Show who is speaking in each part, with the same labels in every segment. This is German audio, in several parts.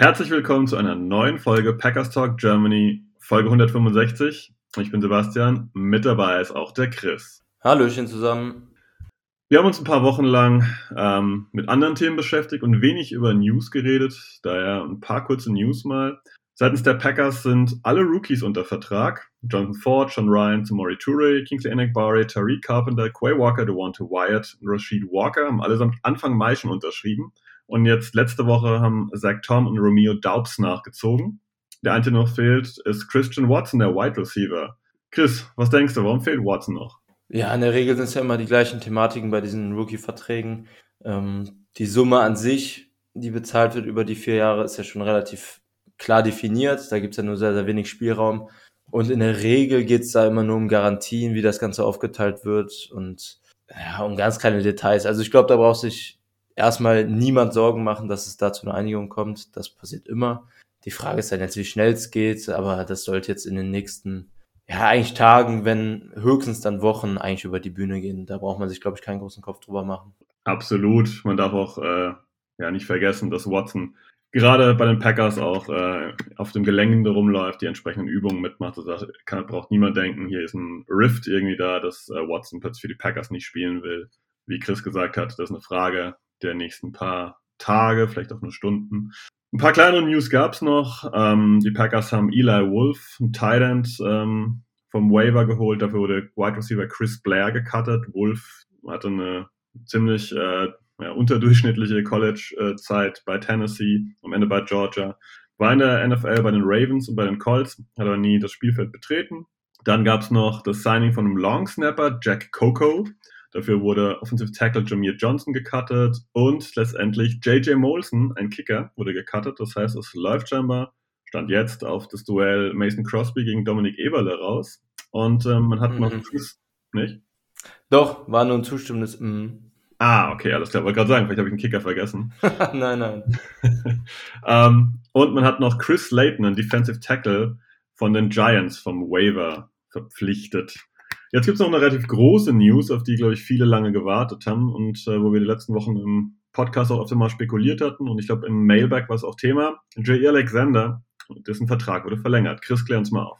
Speaker 1: Herzlich willkommen zu einer neuen Folge Packers Talk Germany, Folge 165. Ich bin Sebastian, mit dabei ist auch der Chris.
Speaker 2: Hallöchen zusammen.
Speaker 1: Wir haben uns ein paar Wochen lang ähm, mit anderen Themen beschäftigt und wenig über News geredet, daher ein paar kurze News mal. Seitens der Packers sind alle Rookies unter Vertrag. Jonathan Ford, Sean Ryan, Tamori Toure, Kingsley Enakbari, Tariq Carpenter, Quay Walker, Devonta Wyatt und Rashid Walker haben allesamt Anfang Mai schon unterschrieben. Und jetzt letzte Woche haben Zach Tom und Romeo Daubs nachgezogen. Der einzige noch fehlt, ist Christian Watson, der Wide Receiver. Chris, was denkst du, warum fehlt Watson noch?
Speaker 2: Ja, in der Regel sind es ja immer die gleichen Thematiken bei diesen Rookie-Verträgen. Ähm, die Summe an sich, die bezahlt wird über die vier Jahre, ist ja schon relativ klar definiert. Da gibt es ja nur sehr, sehr wenig Spielraum. Und in der Regel geht es da immer nur um Garantien, wie das Ganze aufgeteilt wird und ja, um ganz kleine Details. Also ich glaube, da braucht sich erstmal niemand Sorgen machen, dass es da zu einer Einigung kommt. Das passiert immer. Die Frage ist dann jetzt, wie schnell es geht, aber das sollte jetzt in den nächsten, ja, eigentlich Tagen, wenn höchstens dann Wochen eigentlich über die Bühne gehen. Da braucht man sich, glaube ich, keinen großen Kopf drüber machen.
Speaker 1: Absolut. Man darf auch äh, ja nicht vergessen, dass Watson gerade bei den Packers auch äh, auf dem Gelände rumläuft, die entsprechenden Übungen mitmacht. Also da kann, braucht niemand denken, hier ist ein Rift irgendwie da, dass äh, Watson plötzlich für die Packers nicht spielen will. Wie Chris gesagt hat, das ist eine Frage der nächsten paar Tage, vielleicht auch nur Stunden. Ein paar kleinere News gab's noch. Ähm, die Packers haben Eli Wolf, ein Tight ähm, vom Waiver geholt. Dafür wurde Wide Receiver Chris Blair gecuttet. Wolf hatte eine ziemlich äh, ja, unterdurchschnittliche College-Zeit bei Tennessee, am Ende bei Georgia. War in der NFL bei den Ravens und bei den Colts, hat aber nie das Spielfeld betreten. Dann gab's noch das Signing von einem Long Snapper, Jack Coco. Dafür wurde Offensive Tackle Jameer Johnson gecuttet und letztendlich JJ Molson, ein Kicker, wurde gecuttet. Das heißt, es läuft scheinbar, stand jetzt auf das Duell Mason Crosby gegen Dominik Eberle raus. Und ähm, man hat mhm. noch Chris, nicht?
Speaker 2: Doch, war nur ein zustimmendes mm.
Speaker 1: Ah, okay, alles klar. Wollte gerade sagen, vielleicht habe ich einen Kicker vergessen.
Speaker 2: nein, nein.
Speaker 1: ähm, und man hat noch Chris Layton, ein Defensive Tackle von den Giants vom Waiver verpflichtet. Jetzt gibt es noch eine relativ große News, auf die, glaube ich, viele lange gewartet haben und äh, wo wir die letzten Wochen im Podcast auch öfter mal spekuliert hatten. Und ich glaube, im Mailback war es auch Thema. J.E. Alexander, dessen Vertrag wurde verlängert. Chris, klär uns mal auf.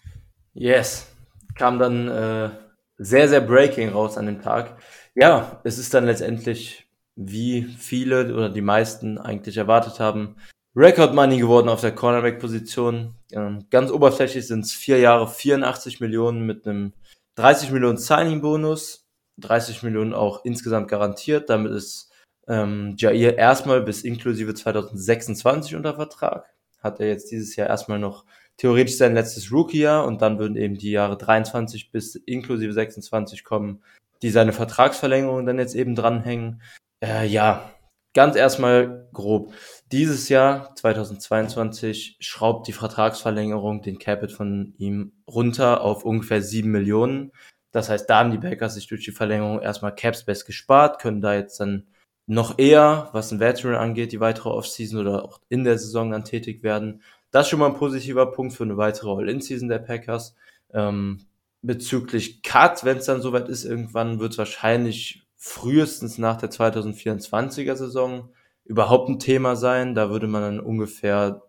Speaker 2: Yes. Kam dann äh, sehr, sehr breaking raus an dem Tag. Ja, es ist dann letztendlich, wie viele oder die meisten eigentlich erwartet haben, Record Money geworden auf der Cornerback-Position. Ähm, ganz oberflächlich sind es vier Jahre 84 Millionen mit einem 30 Millionen Signing-Bonus, 30 Millionen auch insgesamt garantiert. Damit ist ähm, Jair erstmal bis inklusive 2026 unter Vertrag. Hat er jetzt dieses Jahr erstmal noch theoretisch sein letztes Rookie-Jahr und dann würden eben die Jahre 23 bis inklusive 26 kommen, die seine Vertragsverlängerung dann jetzt eben dranhängen. Äh, ja, ganz erstmal grob. Dieses Jahr, 2022, schraubt die Vertragsverlängerung den Capit von ihm runter auf ungefähr 7 Millionen. Das heißt, da haben die Packers sich durch die Verlängerung erstmal Capspace gespart, können da jetzt dann noch eher, was ein Veteran angeht, die weitere Offseason oder auch in der Saison dann tätig werden. Das ist schon mal ein positiver Punkt für eine weitere All-In-Season der Packers. Ähm, bezüglich Cut, wenn es dann soweit ist, irgendwann wird es wahrscheinlich frühestens nach der 2024er Saison überhaupt ein Thema sein. Da würde man dann ungefähr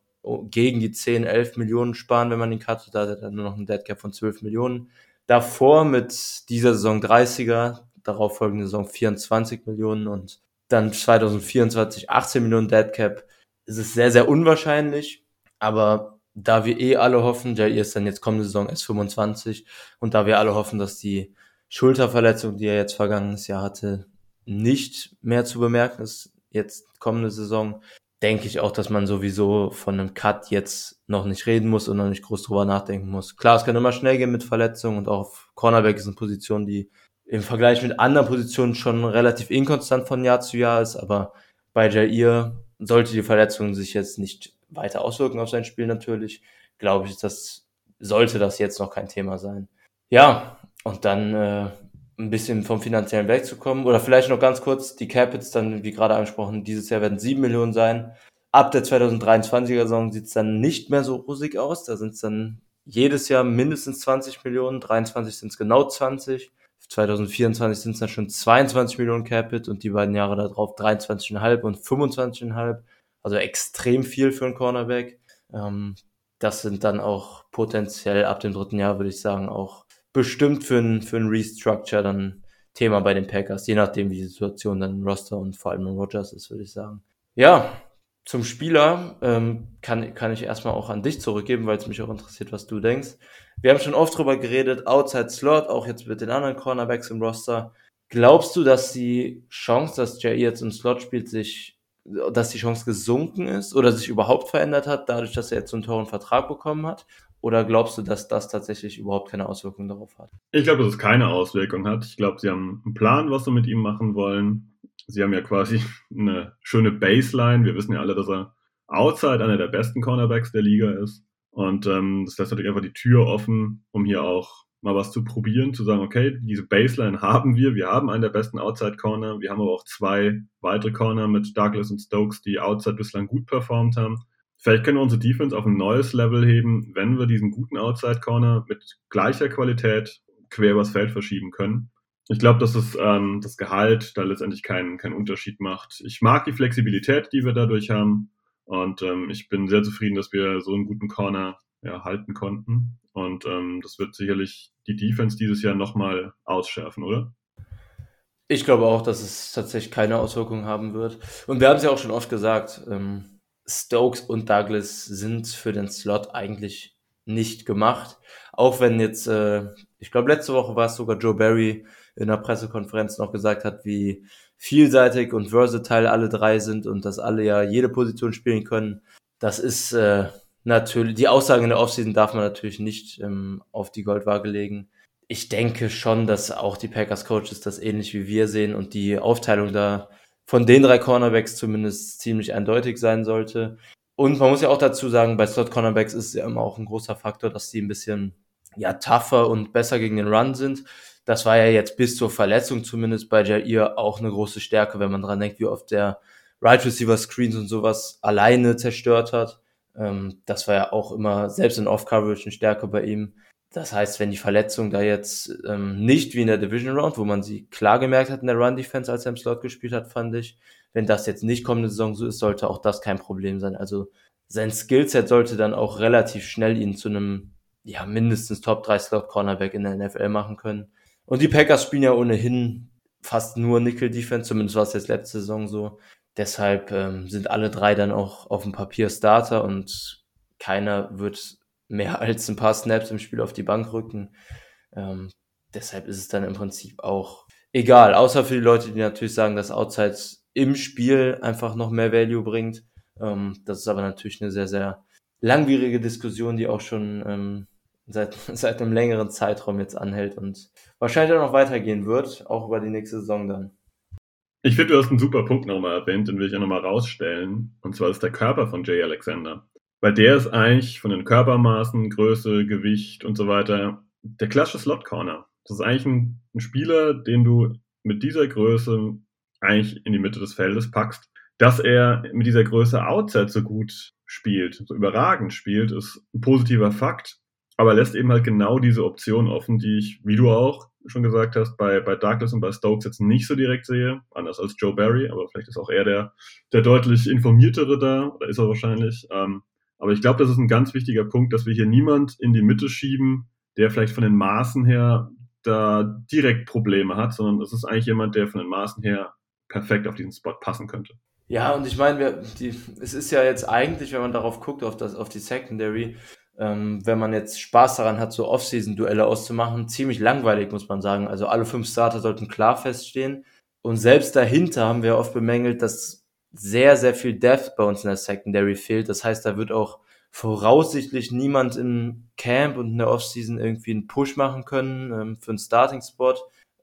Speaker 2: gegen die 10, 11 Millionen sparen, wenn man ihn cuttet. Da hat er dann nur noch ein Deadcap von 12 Millionen. Davor mit dieser Saison 30er, darauf folgende Saison 24 Millionen und dann 2024 18 Millionen Deadcap. Es ist sehr, sehr unwahrscheinlich, aber da wir eh alle hoffen, Jair ist dann jetzt kommende Saison erst 25 und da wir alle hoffen, dass die Schulterverletzung, die er jetzt vergangenes Jahr hatte, nicht mehr zu bemerken ist, jetzt kommende Saison, denke ich auch, dass man sowieso von einem Cut jetzt noch nicht reden muss und noch nicht groß drüber nachdenken muss. Klar, es kann immer schnell gehen mit Verletzungen und auch auf Cornerback ist eine Position, die im Vergleich mit anderen Positionen schon relativ inkonstant von Jahr zu Jahr ist, aber bei Jair sollte die Verletzung sich jetzt nicht weiter Auswirkungen auf sein Spiel natürlich, glaube ich, das sollte das jetzt noch kein Thema sein. Ja, und dann äh, ein bisschen vom finanziellen wegzukommen. Oder vielleicht noch ganz kurz, die Capits dann, wie gerade angesprochen, dieses Jahr werden sieben Millionen sein. Ab der 2023er Saison sieht es dann nicht mehr so rosig aus. Da sind es dann jedes Jahr mindestens 20 Millionen, 23 sind es genau 20. 2024 sind es dann schon 22 Millionen Capit und die beiden Jahre darauf 23,5 und 25,5. Also extrem viel für einen Cornerback. Ähm, das sind dann auch potenziell ab dem dritten Jahr, würde ich sagen, auch bestimmt für ein, für ein Restructure dann Thema bei den Packers, je nachdem, wie die Situation dann im Roster und vor allem in Rogers ist, würde ich sagen. Ja, zum Spieler ähm, kann, kann ich erstmal auch an dich zurückgeben, weil es mich auch interessiert, was du denkst. Wir haben schon oft drüber geredet, Outside Slot, auch jetzt mit den anderen Cornerbacks im Roster. Glaubst du, dass die Chance, dass Jair jetzt im Slot spielt, sich, dass die Chance gesunken ist oder sich überhaupt verändert hat, dadurch, dass er jetzt so einen teuren Vertrag bekommen hat? Oder glaubst du, dass das tatsächlich überhaupt keine Auswirkungen darauf hat?
Speaker 1: Ich glaube, dass es keine Auswirkung hat. Ich glaube, sie haben einen Plan, was sie mit ihm machen wollen sie haben ja quasi eine schöne Baseline. Wir wissen ja alle, dass er outside einer der besten Cornerbacks der Liga ist. Und ähm, das lässt natürlich einfach die Tür offen, um hier auch mal was zu probieren, zu sagen, okay, diese Baseline haben wir, wir haben einen der besten Outside Corner, wir haben aber auch zwei weitere Corner mit Douglas und Stokes, die Outside bislang gut performt haben. Vielleicht können wir unsere Defense auf ein neues Level heben, wenn wir diesen guten Outside Corner mit gleicher Qualität quer übers Feld verschieben können. Ich glaube, dass es ähm, das Gehalt da letztendlich keinen, keinen Unterschied macht. Ich mag die Flexibilität, die wir dadurch haben. Und ähm, ich bin sehr zufrieden, dass wir so einen guten Corner ja, halten konnten. Und ähm, das wird sicherlich die Defense dieses Jahr nochmal ausschärfen, oder?
Speaker 2: Ich glaube auch, dass es tatsächlich keine Auswirkungen haben wird. Und wir haben es ja auch schon oft gesagt, ähm, Stokes und Douglas sind für den Slot eigentlich nicht gemacht. Auch wenn jetzt, äh, ich glaube, letzte Woche war es sogar Joe Barry, in der Pressekonferenz noch gesagt hat, wie vielseitig und versatile alle drei sind und dass alle ja jede Position spielen können. Das ist äh, natürlich, die Aussagen in der Offseason darf man natürlich nicht ähm, auf die Goldwaage legen. Ich denke schon, dass auch die Packers Coaches das ähnlich wie wir sehen und die Aufteilung da von den drei Cornerbacks zumindest ziemlich eindeutig sein sollte. Und man muss ja auch dazu sagen, bei Slot Cornerbacks ist es ja immer auch ein großer Faktor, dass die ein bisschen ja tougher und besser gegen den Run sind. Das war ja jetzt bis zur Verletzung zumindest bei Jair auch eine große Stärke, wenn man dran denkt, wie oft der Right Receiver Screens und sowas alleine zerstört hat. Ähm, das war ja auch immer selbst in Off-Coverage eine Stärke bei ihm. Das heißt, wenn die Verletzung da jetzt ähm, nicht wie in der Division Round, wo man sie klar gemerkt hat in der Run Defense, als er im Slot gespielt hat, fand ich, wenn das jetzt nicht kommende Saison so ist, sollte auch das kein Problem sein. Also sein Skillset sollte dann auch relativ schnell ihn zu einem ja mindestens Top 3 Slot Cornerback in der NFL machen können. Und die Packers spielen ja ohnehin fast nur Nickel-Defense, zumindest war es jetzt letzte Saison so. Deshalb ähm, sind alle drei dann auch auf dem Papier Starter und keiner wird mehr als ein paar Snaps im Spiel auf die Bank rücken. Ähm, deshalb ist es dann im Prinzip auch egal, außer für die Leute, die natürlich sagen, dass Outside im Spiel einfach noch mehr Value bringt. Ähm, das ist aber natürlich eine sehr, sehr langwierige Diskussion, die auch schon ähm, seit, seit einem längeren Zeitraum jetzt anhält und wahrscheinlich auch noch weitergehen wird, auch über die nächste Saison dann.
Speaker 1: Ich finde, du hast einen super Punkt nochmal erwähnt, den will ich ja nochmal rausstellen. Und zwar ist der Körper von Jay Alexander. Weil der ist eigentlich von den Körpermaßen, Größe, Gewicht und so weiter der klassische Slot Corner. Das ist eigentlich ein, ein Spieler, den du mit dieser Größe eigentlich in die Mitte des Feldes packst. Dass er mit dieser Größe Outside so gut spielt, so überragend spielt, ist ein positiver Fakt aber lässt eben halt genau diese Option offen, die ich, wie du auch schon gesagt hast, bei, bei Douglas und bei Stokes jetzt nicht so direkt sehe, anders als Joe Barry, aber vielleicht ist auch er der, der deutlich informiertere da, oder ist er wahrscheinlich. Ähm, aber ich glaube, das ist ein ganz wichtiger Punkt, dass wir hier niemand in die Mitte schieben, der vielleicht von den Maßen her da direkt Probleme hat, sondern es ist eigentlich jemand, der von den Maßen her perfekt auf diesen Spot passen könnte.
Speaker 2: Ja, und ich meine, es ist ja jetzt eigentlich, wenn man darauf guckt, auf, das, auf die Secondary, ähm, wenn man jetzt Spaß daran hat, so Off-Season-Duelle auszumachen, ziemlich langweilig, muss man sagen. Also alle fünf Starter sollten klar feststehen. Und selbst dahinter haben wir oft bemängelt, dass sehr, sehr viel Depth bei uns in der Secondary fehlt. Das heißt, da wird auch voraussichtlich niemand im Camp und in der Offseason irgendwie einen Push machen können ähm, für einen Starting-Spot.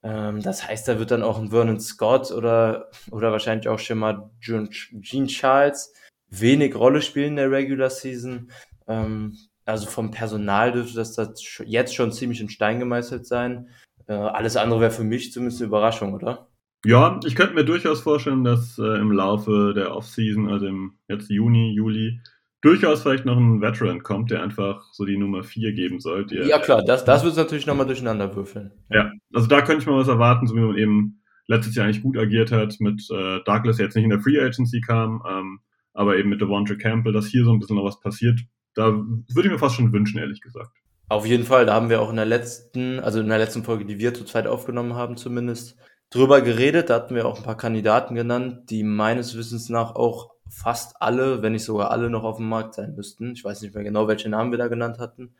Speaker 2: Ähm, das heißt, da wird dann auch ein Vernon Scott oder, oder wahrscheinlich auch schon mal Gene Charles wenig Rolle spielen in der Regular Season. Ähm, also vom Personal dürfte das, jetzt schon ziemlich in Stein gemeißelt sein. Äh, alles andere wäre für mich zumindest eine Überraschung, oder?
Speaker 1: Ja, ich könnte mir durchaus vorstellen, dass äh, im Laufe der Offseason, also im jetzt Juni, Juli, durchaus vielleicht noch ein Veteran kommt, der einfach so die Nummer 4 geben sollte.
Speaker 2: Ja, klar, das, das wird es natürlich nochmal durcheinander würfeln.
Speaker 1: Ja, also da könnte ich mal was erwarten, so wie man eben letztes Jahr eigentlich gut agiert hat mit äh, Douglas, der jetzt nicht in der Free Agency kam, ähm, aber eben mit Devonta Campbell, dass hier so ein bisschen noch was passiert. Da würde ich mir fast schon wünschen, ehrlich gesagt.
Speaker 2: Auf jeden Fall, da haben wir auch in der letzten, also in der letzten Folge, die wir zu zweit aufgenommen haben zumindest, drüber geredet. Da hatten wir auch ein paar Kandidaten genannt, die meines Wissens nach auch fast alle, wenn nicht sogar alle, noch auf dem Markt sein müssten. Ich weiß nicht mehr genau, welche Namen wir da genannt hatten.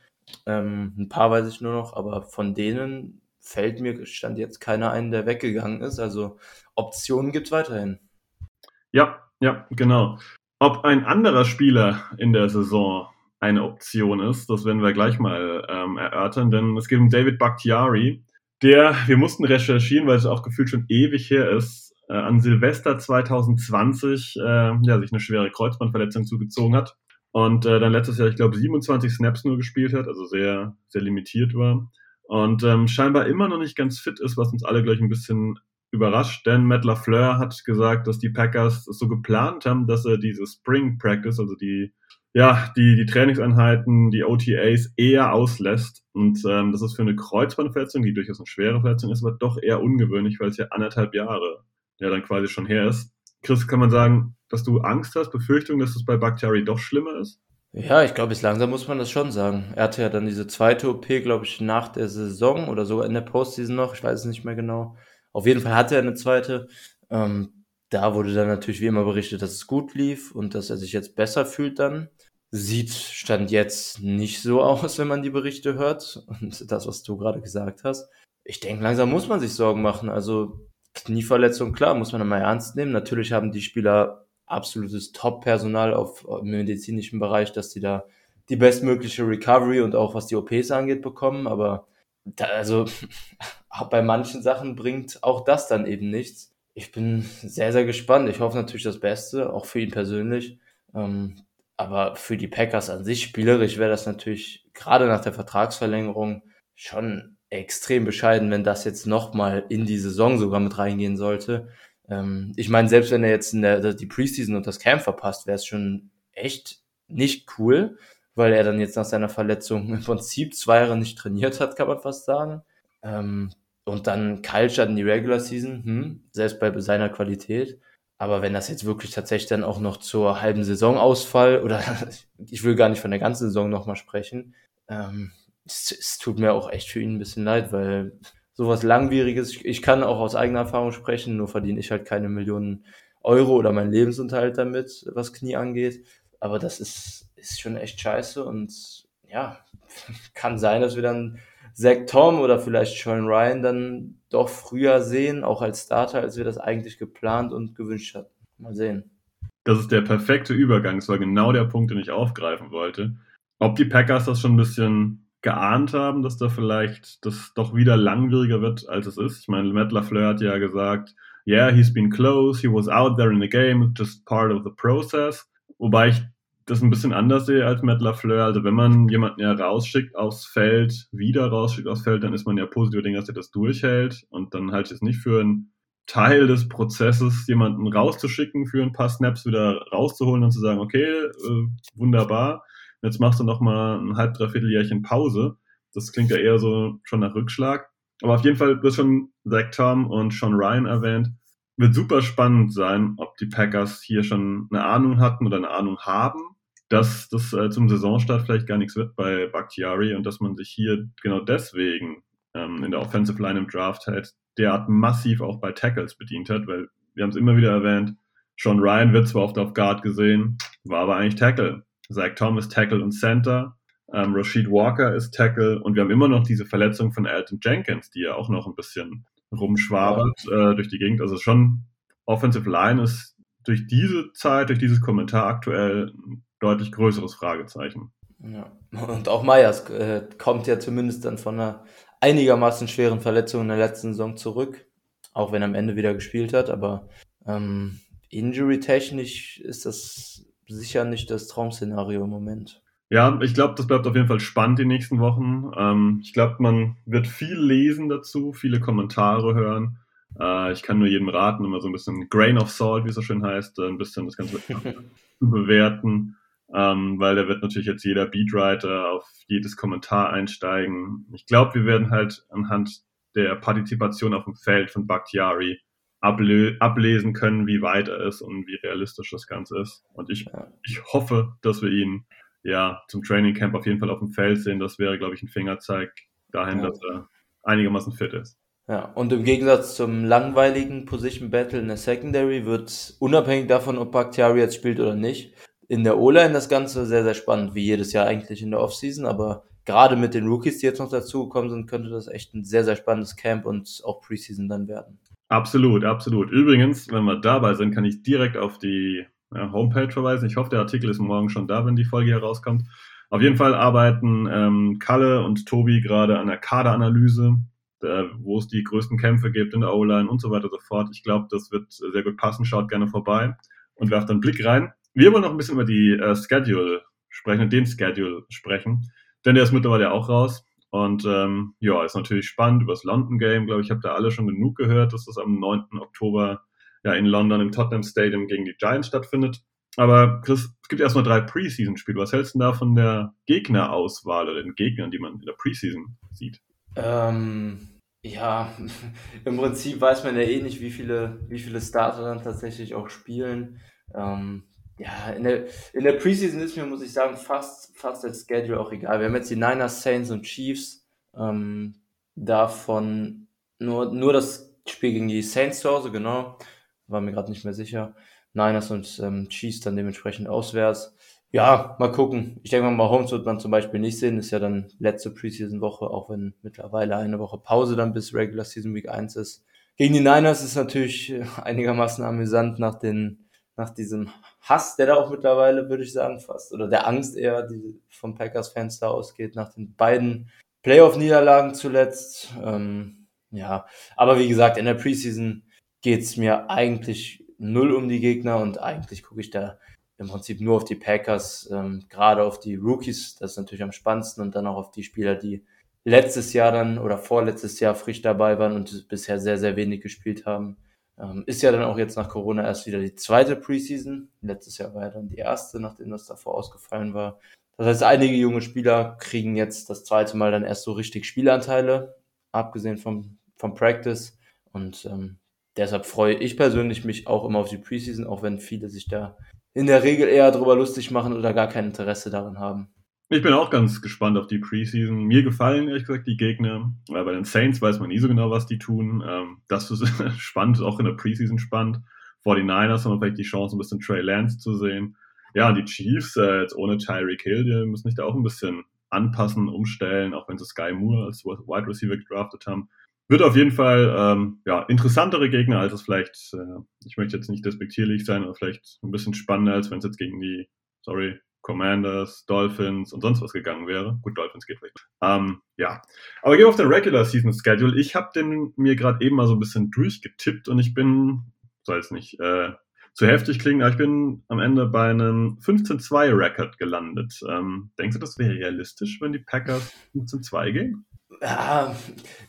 Speaker 2: Ähm, ein paar weiß ich nur noch, aber von denen fällt mir stand jetzt keiner ein, der weggegangen ist. Also Optionen gibt es weiterhin.
Speaker 1: Ja, ja, genau. Ob ein anderer Spieler in der Saison eine Option ist, das werden wir gleich mal ähm, erörtern, denn es geht um David Bakhtiari, der, wir mussten recherchieren, weil es auch gefühlt schon ewig her ist, äh, an Silvester 2020 äh, ja, sich eine schwere Kreuzbandverletzung zugezogen hat und äh, dann letztes Jahr, ich glaube, 27 Snaps nur gespielt hat, also sehr, sehr limitiert war und ähm, scheinbar immer noch nicht ganz fit ist, was uns alle gleich ein bisschen überrascht, denn Matt LaFleur hat gesagt, dass die Packers es so geplant haben, dass er diese Spring Practice, also die ja, die, die Trainingseinheiten, die OTAs eher auslässt. Und ähm, das ist für eine Kreuzbandverletzung, die durchaus eine schwere Verletzung ist, aber doch eher ungewöhnlich, weil es ja anderthalb Jahre ja dann quasi schon her ist. Chris, kann man sagen, dass du Angst hast, Befürchtung, dass es bei Bakhtiari doch schlimmer ist?
Speaker 2: Ja, ich glaube, bis langsam muss man das schon sagen. Er hatte ja dann diese zweite OP, glaube ich, nach der Saison oder sogar in der Postseason noch, ich weiß es nicht mehr genau. Auf jeden Fall hatte er eine zweite. Ähm, da wurde dann natürlich wie immer berichtet, dass es gut lief und dass er sich jetzt besser fühlt dann. Sieht Stand jetzt nicht so aus, wenn man die Berichte hört und das, was du gerade gesagt hast. Ich denke, langsam muss man sich Sorgen machen. Also Knieverletzung, klar, muss man einmal ernst nehmen. Natürlich haben die Spieler absolutes Top-Personal im medizinischen Bereich, dass sie da die bestmögliche Recovery und auch was die OPs angeht bekommen. Aber da, also bei manchen Sachen bringt auch das dann eben nichts. Ich bin sehr, sehr gespannt. Ich hoffe natürlich das Beste, auch für ihn persönlich. Ähm, aber für die Packers an sich spielerisch wäre das natürlich gerade nach der Vertragsverlängerung schon extrem bescheiden, wenn das jetzt nochmal in die Saison sogar mit reingehen sollte. Ähm, ich meine, selbst wenn er jetzt in der, die Preseason und das Camp verpasst, wäre es schon echt nicht cool, weil er dann jetzt nach seiner Verletzung im Prinzip zwei Jahre nicht trainiert hat, kann man fast sagen. Ähm, und dann Kaltstadt in die Regular Season, hm, selbst bei seiner Qualität. Aber wenn das jetzt wirklich tatsächlich dann auch noch zur halben Saisonausfall oder ich will gar nicht von der ganzen Saison nochmal sprechen, ähm, es, es, tut mir auch echt für ihn ein bisschen leid, weil sowas Langwieriges, ich, ich kann auch aus eigener Erfahrung sprechen, nur verdiene ich halt keine Millionen Euro oder meinen Lebensunterhalt damit, was Knie angeht. Aber das ist, ist schon echt scheiße und ja, kann sein, dass wir dann Zach Tom oder vielleicht Sean Ryan dann doch früher sehen, auch als Starter, als wir das eigentlich geplant und gewünscht hatten. Mal sehen.
Speaker 1: Das ist der perfekte Übergang. Das war genau der Punkt, den ich aufgreifen wollte. Ob die Packers das schon ein bisschen geahnt haben, dass da vielleicht das doch wieder langwieriger wird, als es ist. Ich meine, Matt LaFleur hat ja gesagt, yeah, he's been close, he was out there in the game, just part of the process. Wobei ich das ein bisschen anders sehe als Matt LaFleur. Also wenn man jemanden ja rausschickt aufs Feld, wieder rausschickt aufs Feld, dann ist man ja positiv denkt, dass er das durchhält und dann halte ich es nicht für einen Teil des Prozesses, jemanden rauszuschicken, für ein paar Snaps wieder rauszuholen und zu sagen, okay, äh, wunderbar, jetzt machst du noch mal ein halb, dreiviertel Jährchen Pause. Das klingt ja eher so schon nach Rückschlag. Aber auf jeden Fall, du hast schon Zach Tom und Sean Ryan erwähnt wird super spannend sein, ob die Packers hier schon eine Ahnung hatten oder eine Ahnung haben dass das äh, zum Saisonstart vielleicht gar nichts wird bei Bakhtiari und dass man sich hier genau deswegen ähm, in der Offensive Line im Draft halt derart massiv auch bei Tackles bedient hat, weil wir haben es immer wieder erwähnt, Sean Ryan wird zwar oft auf Guard gesehen, war aber eigentlich Tackle. Zach Thomas Tackle und Center, ähm, Rashid Walker ist Tackle und wir haben immer noch diese Verletzung von Alton Jenkins, die ja auch noch ein bisschen rumschwabert äh, durch die Gegend. Also schon Offensive Line ist durch diese Zeit, durch dieses Kommentar aktuell deutlich größeres Fragezeichen.
Speaker 2: Ja. Und auch Meyers äh, kommt ja zumindest dann von einer einigermaßen schweren Verletzung in der letzten Saison zurück, auch wenn er am Ende wieder gespielt hat. Aber ähm, injury-technisch ist das sicher nicht das Traum-Szenario im Moment.
Speaker 1: Ja, ich glaube, das bleibt auf jeden Fall spannend die nächsten Wochen. Ähm, ich glaube, man wird viel lesen dazu, viele Kommentare hören. Äh, ich kann nur jedem raten, immer so ein bisschen Grain of Salt, wie es so schön heißt, äh, ein bisschen das Ganze zu bewerten, ähm, weil da wird natürlich jetzt jeder Beatwriter auf jedes Kommentar einsteigen. Ich glaube, wir werden halt anhand der Partizipation auf dem Feld von Bakhtiari able ablesen können, wie weit er ist und wie realistisch das Ganze ist. Und ich, ich hoffe, dass wir ihn ja zum Training Camp auf jeden Fall auf dem Feld sehen. Das wäre, glaube ich, ein Fingerzeig dahin, ja. dass er einigermaßen fit ist.
Speaker 2: Ja, und im Gegensatz zum langweiligen Position Battle in der Secondary wird unabhängig davon, ob Bakhtiari jetzt spielt oder nicht, in der O-Line das Ganze sehr, sehr spannend, wie jedes Jahr eigentlich in der Offseason, aber gerade mit den Rookies, die jetzt noch dazugekommen sind, könnte das echt ein sehr, sehr spannendes Camp und auch Preseason dann werden.
Speaker 1: Absolut, absolut. Übrigens, wenn wir dabei sind, kann ich direkt auf die Homepage verweisen. Ich hoffe, der Artikel ist morgen schon da, wenn die Folge herauskommt. Auf jeden Fall arbeiten ähm, Kalle und Tobi gerade an der Kaderanalyse äh, wo es die größten Kämpfe gibt in der O-Line und so weiter und so fort. Ich glaube, das wird sehr gut passen. Schaut gerne vorbei und werft einen Blick rein. Wir wollen noch ein bisschen über die äh, Schedule sprechen, den Schedule sprechen, denn der ist mittlerweile auch raus. Und ähm, ja, ist natürlich spannend über das London Game. Glaube ich, habt ihr alle schon genug gehört, dass das am 9. Oktober ja in London im Tottenham Stadium gegen die Giants stattfindet. Aber Chris, es gibt erstmal drei Preseason-Spiele. Was hältst du da von der Gegnerauswahl oder den Gegnern, die man in der Preseason sieht?
Speaker 2: Ähm, ja, im Prinzip weiß man ja eh nicht, wie viele, wie viele Starter dann tatsächlich auch spielen. Ähm, ja, in der, in der Preseason ist mir, muss ich sagen, fast, fast das Schedule auch egal. Wir haben jetzt die Niners, Saints und Chiefs. Ähm, davon nur, nur das Spiel gegen die Saints zu Hause, genau. War mir gerade nicht mehr sicher. Niners und ähm, Chiefs dann dementsprechend auswärts. Ja, mal gucken. Ich denke mal, Mahomes wird man zum Beispiel nicht sehen. Ist ja dann letzte Preseason-Woche, auch wenn mittlerweile eine Woche Pause dann bis Regular Season Week 1 ist. Gegen die Niners ist natürlich äh, einigermaßen amüsant nach den, nach diesem Hass, der da auch mittlerweile, würde ich sagen, fast, oder der Angst eher, die vom Packers-Fans da ausgeht, nach den beiden Playoff-Niederlagen zuletzt. Ähm, ja, aber wie gesagt, in der Preseason geht's mir eigentlich null um die Gegner und eigentlich gucke ich da im Prinzip nur auf die Packers, ähm, gerade auf die Rookies, das ist natürlich am spannendsten und dann auch auf die Spieler, die letztes Jahr dann oder vorletztes Jahr frisch dabei waren und bisher sehr, sehr wenig gespielt haben. Ähm, ist ja dann auch jetzt nach Corona erst wieder die zweite Preseason. Letztes Jahr war ja dann die erste, nachdem das davor ausgefallen war. Das heißt, einige junge Spieler kriegen jetzt das zweite Mal dann erst so richtig Spielanteile, abgesehen vom, vom Practice. Und ähm, deshalb freue ich persönlich mich auch immer auf die Preseason, auch wenn viele sich da in der Regel eher darüber lustig machen oder gar kein Interesse daran haben.
Speaker 1: Ich bin auch ganz gespannt auf die Preseason. Mir gefallen ehrlich gesagt die Gegner. Weil bei den Saints weiß man nie so genau, was die tun. Ähm, das ist spannend, auch in der Preseason spannend. Vor den Niners haben wir vielleicht die Chance, ein bisschen Trey Lance zu sehen. Ja, die Chiefs, äh, jetzt ohne Tyreek Hill, die müssen sich da auch ein bisschen anpassen, umstellen, auch wenn sie Sky Moore als Wide Receiver gedraftet haben. Wird auf jeden Fall ähm, ja, interessantere Gegner, als es vielleicht, äh, ich möchte jetzt nicht despektierlich sein, aber vielleicht ein bisschen spannender, als wenn es jetzt gegen die, sorry, Commanders, Dolphins und sonst was gegangen wäre. Gut, Dolphins geht vielleicht. Ähm, ja, aber gehen wir auf den Regular Season Schedule. Ich habe den mir gerade eben mal so ein bisschen durchgetippt und ich bin, soll es nicht äh, zu heftig klingen, aber ich bin am Ende bei einem 15-2-Record gelandet. Ähm, denkst du, das wäre realistisch, wenn die Packers 15-2 gehen?
Speaker 2: Ja,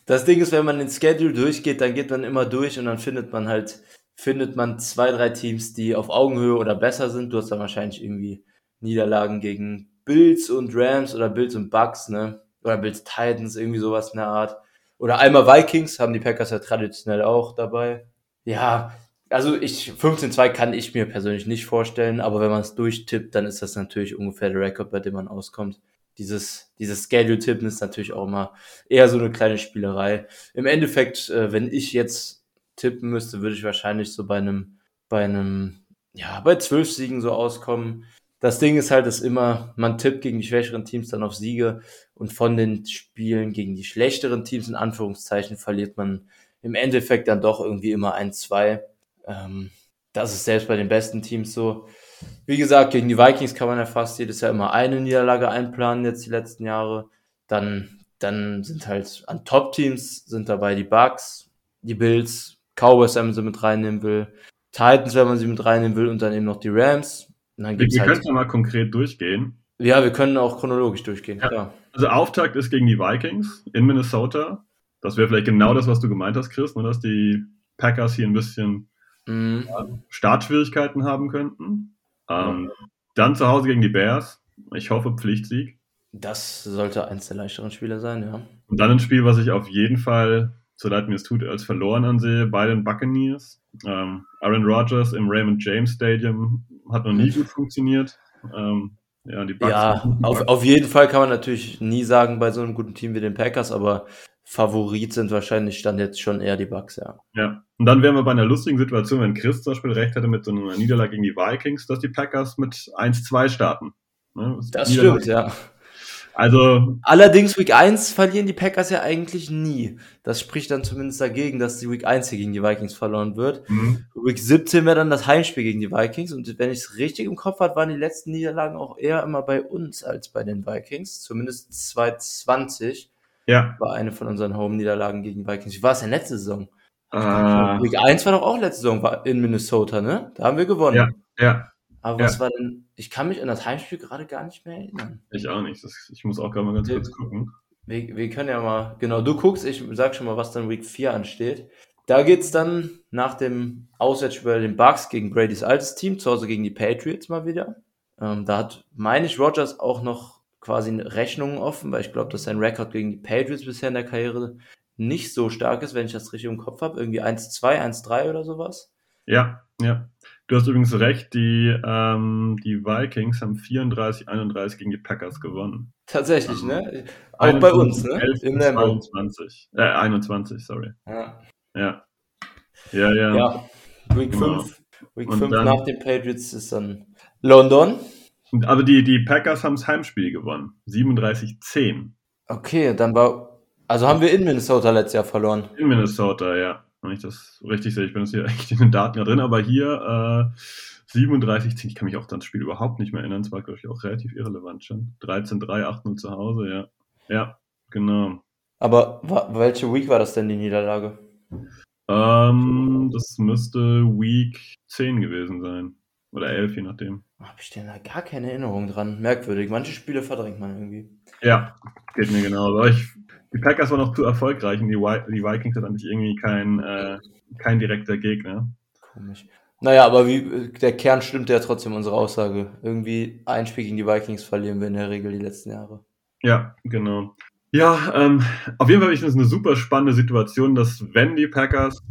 Speaker 2: das Ding ist, wenn man den Schedule durchgeht, dann geht man immer durch und dann findet man halt, findet man zwei, drei Teams, die auf Augenhöhe oder besser sind. Du hast dann wahrscheinlich irgendwie Niederlagen gegen Bills und Rams oder Bills und Bucks, ne? Oder Bills Titans, irgendwie sowas in der Art. Oder einmal Vikings, haben die Packers ja traditionell auch dabei. Ja, also ich, 15-2 kann ich mir persönlich nicht vorstellen, aber wenn man es durchtippt, dann ist das natürlich ungefähr der Rekord, bei dem man auskommt dieses, dieses Schedule-Tippen ist natürlich auch immer eher so eine kleine Spielerei. Im Endeffekt, äh, wenn ich jetzt tippen müsste, würde ich wahrscheinlich so bei einem, bei einem, ja, bei zwölf Siegen so auskommen. Das Ding ist halt, dass immer, man tippt gegen die schwächeren Teams dann auf Siege und von den Spielen gegen die schlechteren Teams in Anführungszeichen verliert man im Endeffekt dann doch irgendwie immer ein, zwei. Ähm, das ist selbst bei den besten Teams so. Wie gesagt, gegen die Vikings kann man ja fast jedes Jahr immer eine Niederlage einplanen, jetzt die letzten Jahre. Dann, dann sind halt an Top-Teams sind dabei die Bucks, die Bills, Cowboys, wenn man sie mit reinnehmen will, Titans, wenn man sie mit reinnehmen will und dann eben noch die Rams.
Speaker 1: Wir, wir halt können ja mal konkret durchgehen.
Speaker 2: Ja, wir können auch chronologisch durchgehen, ja. klar.
Speaker 1: Also Auftakt ist gegen die Vikings in Minnesota. Das wäre vielleicht genau das, was du gemeint hast, Chris, nur dass die Packers hier ein bisschen mhm. Startschwierigkeiten haben könnten. Ähm, dann zu Hause gegen die Bears. Ich hoffe Pflichtsieg.
Speaker 2: Das sollte eins der leichteren Spiele sein, ja.
Speaker 1: Und dann ein Spiel, was ich auf jeden Fall, so leid mir es tut, als verloren ansehe, bei den Buccaneers. Ähm, Aaron Rodgers im Raymond James Stadium hat noch nie gut funktioniert. Ähm,
Speaker 2: ja, die ja auf, auf jeden Fall kann man natürlich nie sagen bei so einem guten Team wie den Packers, aber Favorit sind wahrscheinlich dann jetzt schon eher die Bucks, ja.
Speaker 1: Ja, und dann wären wir bei einer lustigen Situation, wenn Chris zum Beispiel recht hätte mit so einer Niederlage gegen die Vikings, dass die Packers mit 1-2 starten.
Speaker 2: Ne? Das stimmt, ja.
Speaker 1: Also.
Speaker 2: Allerdings Week 1 verlieren die Packers ja eigentlich nie. Das spricht dann zumindest dagegen, dass die Week 1 hier gegen die Vikings verloren wird. Mhm. Week 17 wäre dann das Heimspiel gegen die Vikings. Und wenn ich es richtig im Kopf habe, waren die letzten Niederlagen auch eher immer bei uns als bei den Vikings. Zumindest 2020
Speaker 1: ja.
Speaker 2: war eine von unseren Home-Niederlagen gegen die Vikings. Wie war es denn letzte Saison?
Speaker 1: Uh,
Speaker 2: Week 1 war doch auch letzte Saison in Minnesota, ne? Da haben wir gewonnen.
Speaker 1: Ja, ja.
Speaker 2: Aber was war denn, ich kann mich an das Heimspiel gerade gar nicht mehr erinnern.
Speaker 1: Ich auch nicht. Das, ich muss auch gerade mal ganz kurz gucken.
Speaker 2: Wir, wir können ja mal, genau, du guckst, ich sag schon mal, was dann Week 4 ansteht. Da geht's dann nach dem Auswärtsspiel bei den Bucks gegen Brady's altes Team, zu Hause gegen die Patriots mal wieder. Ähm, da hat, meine ich, Rogers auch noch quasi Rechnungen offen, weil ich glaube, dass sein Rekord gegen die Patriots bisher in der Karriere nicht so stark ist, wenn ich das richtig im Kopf habe. Irgendwie 1-2, 1-3 oder sowas.
Speaker 1: Ja, ja. Du hast übrigens recht, die, ähm, die Vikings haben 34-31 gegen die Packers gewonnen.
Speaker 2: Tatsächlich, ne? Auch bei uns, ne?
Speaker 1: 11, Im 22. Äh, 21, sorry.
Speaker 2: Ja.
Speaker 1: Ja. Ja, ja.
Speaker 2: ja. Week genau. 5. Week 5 nach den Patriots ist dann London.
Speaker 1: Aber die, die Packers haben das Heimspiel gewonnen. 37-10.
Speaker 2: Okay, dann war. Also haben wir in Minnesota letztes Jahr verloren.
Speaker 1: In Minnesota, ja wenn ich das richtig sehe. Ich bin jetzt hier echt in den Daten ja drin, aber hier äh, 37, ich kann mich auch an das Spiel überhaupt nicht mehr erinnern. Es war, glaube ich, auch relativ irrelevant schon. 13-3, 8-0 zu Hause, ja. Ja, genau.
Speaker 2: Aber welche Week war das denn, die Niederlage?
Speaker 1: Ähm, das müsste Week 10 gewesen sein. Oder 11, je nachdem.
Speaker 2: Habe ich denn da gar keine Erinnerung dran? Merkwürdig. Manche Spiele verdrängt man irgendwie.
Speaker 1: Ja, geht mir genauso. Ich die Packers waren noch zu erfolgreich und die, die Vikings sind eigentlich irgendwie kein, äh, kein direkter Gegner.
Speaker 2: Komisch. Naja, aber wie, der Kern stimmt ja trotzdem unsere Aussage. Irgendwie ein Spiel gegen die Vikings verlieren wir in der Regel die letzten Jahre.
Speaker 1: Ja, genau. Ja, ähm, auf jeden Fall ist es eine super spannende Situation, dass wenn die Packers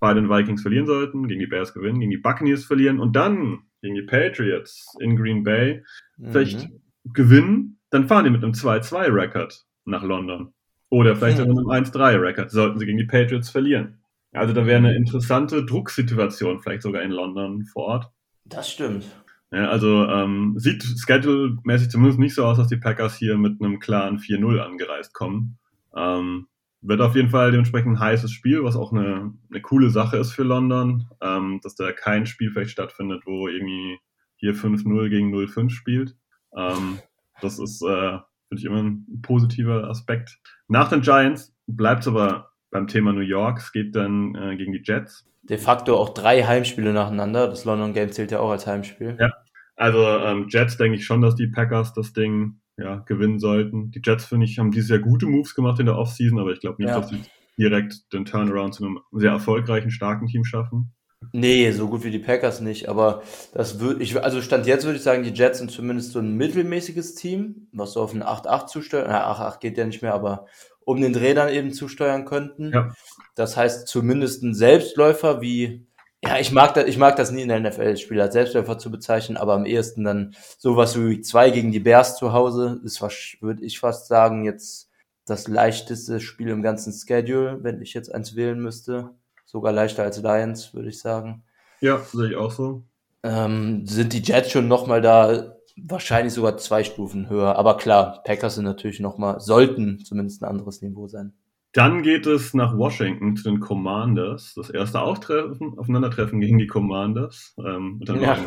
Speaker 1: bei den Vikings verlieren sollten, gegen die Bears gewinnen, gegen die Buccaneers verlieren und dann gegen die Patriots in Green Bay mhm. vielleicht gewinnen, dann fahren die mit einem 2-2-Record nach London. Oder vielleicht auch einem 1-3-Record, sollten sie gegen die Patriots verlieren. Also da wäre eine interessante Drucksituation vielleicht sogar in London vor Ort.
Speaker 2: Das stimmt.
Speaker 1: Ja, also ähm, sieht schedule-mäßig zumindest nicht so aus, dass die Packers hier mit einem klaren 4-0 angereist kommen. Ähm, wird auf jeden Fall dementsprechend ein heißes Spiel, was auch eine, eine coole Sache ist für London, ähm, dass da kein Spiel vielleicht stattfindet, wo irgendwie hier 5-0 gegen 0-5 spielt. Ähm, das ist äh, Finde ich immer ein positiver Aspekt. Nach den Giants bleibt es aber beim Thema New York. Es geht dann äh, gegen die Jets.
Speaker 2: De facto auch drei Heimspiele nacheinander. Das London Game zählt ja auch als Heimspiel.
Speaker 1: Ja, also ähm, Jets denke ich schon, dass die Packers das Ding ja, gewinnen sollten. Die Jets, finde ich, haben dieses Jahr gute Moves gemacht in der Offseason, aber ich glaube nicht, ja. dass sie direkt den Turnaround zu einem sehr erfolgreichen, starken Team schaffen.
Speaker 2: Nee, so gut wie die Packers nicht, aber das würde ich, also Stand jetzt würde ich sagen, die Jets sind zumindest so ein mittelmäßiges Team, was so auf ein 8-8 zusteuern, na, 8-8 geht ja nicht mehr, aber um den Dreh dann eben zusteuern könnten.
Speaker 1: Ja.
Speaker 2: Das heißt zumindest ein Selbstläufer wie, ja, ich mag das, ich mag das nie in der NFL-Spieler als Selbstläufer zu bezeichnen, aber am ehesten dann sowas wie zwei gegen die Bears zu Hause, ist würde ich fast sagen, jetzt das leichteste Spiel im ganzen Schedule, wenn ich jetzt eins wählen müsste sogar leichter als Lions, würde ich sagen.
Speaker 1: Ja, sehe ich auch so.
Speaker 2: Ähm, sind die Jets schon nochmal da, wahrscheinlich sogar zwei Stufen höher. Aber klar, Packers sind natürlich nochmal, sollten zumindest ein anderes Niveau sein.
Speaker 1: Dann geht es nach Washington zu den Commanders. Das erste Auftreffen, Aufeinandertreffen gegen die Commanders. Ähm, ja.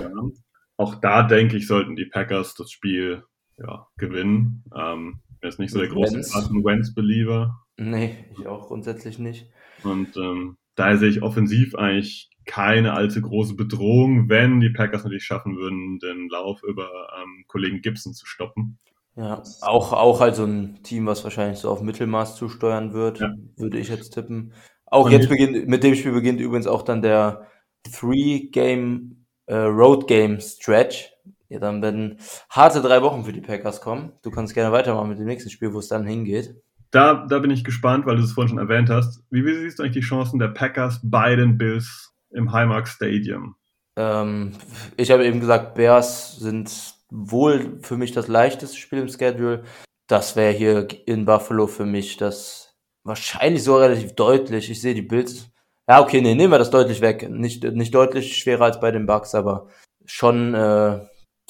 Speaker 1: Auch da denke ich, sollten die Packers das Spiel ja, gewinnen. Ähm, er ist nicht so der große Wentz-Believer.
Speaker 2: Nee, ich auch grundsätzlich nicht.
Speaker 1: Und ähm, daher sehe ich offensiv eigentlich keine allzu große Bedrohung, wenn die Packers natürlich schaffen würden, den Lauf über ähm, Kollegen Gibson zu stoppen.
Speaker 2: Ja, auch, auch also ein Team, was wahrscheinlich so auf Mittelmaß zusteuern wird, ja. würde ich jetzt tippen. Auch Und jetzt beginnt, mit dem Spiel beginnt übrigens auch dann der Three-Game äh, Road Game Stretch. Ja, dann werden harte drei Wochen für die Packers kommen. Du kannst gerne weitermachen mit dem nächsten Spiel, wo es dann hingeht.
Speaker 1: Da, da bin ich gespannt, weil du es vorhin schon erwähnt hast. Wie, wie siehst du eigentlich die Chancen der Packers bei den Bills im Highmark Stadium?
Speaker 2: Ähm, ich habe eben gesagt, Bears sind wohl für mich das leichteste Spiel im Schedule. Das wäre hier in Buffalo für mich das wahrscheinlich so relativ deutlich. Ich sehe die Bills. Ja, okay, nee, nehmen wir das deutlich weg. Nicht, nicht deutlich schwerer als bei den Bucks, aber schon, äh,